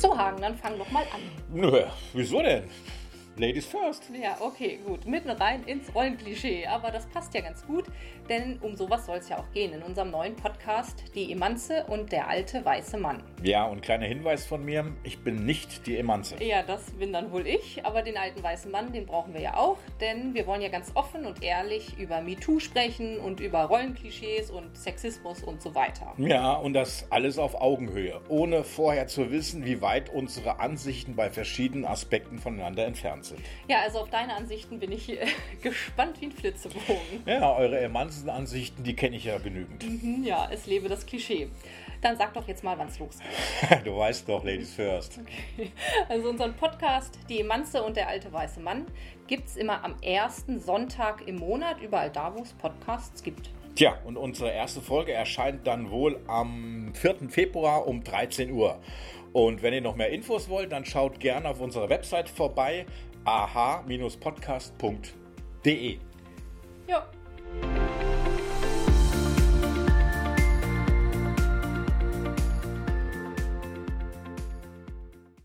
So, Hagen, dann fang doch mal an. Nö, wieso denn? Ladies first. Ja, okay, gut. Mitten rein ins Rollenklischee. Aber das passt ja ganz gut, denn um sowas soll es ja auch gehen in unserem neuen Podcast Die Emanze und der alte weiße Mann. Ja, und kleiner Hinweis von mir, ich bin nicht die Emanze. Ja, das bin dann wohl ich, aber den alten weißen Mann, den brauchen wir ja auch, denn wir wollen ja ganz offen und ehrlich über MeToo sprechen und über Rollenklischees und Sexismus und so weiter. Ja, und das alles auf Augenhöhe, ohne vorher zu wissen, wie weit unsere Ansichten bei verschiedenen Aspekten voneinander entfernt sind. Ja, also auf deine Ansichten bin ich äh, gespannt wie ein Flitzebogen. Ja, eure Emanzen-Ansichten, die kenne ich ja genügend. Mhm, ja, es lebe das Klischee. Dann sag doch jetzt mal, wann es losgeht. du weißt doch, Ladies First. Okay. Also unseren Podcast Die Emanze und der alte weiße Mann gibt es immer am ersten Sonntag im Monat, überall da, wo es Podcasts gibt. Tja, und unsere erste Folge erscheint dann wohl am 4. Februar um 13 Uhr. Und wenn ihr noch mehr Infos wollt, dann schaut gerne auf unserer Website vorbei aha-podcast.de. Ja,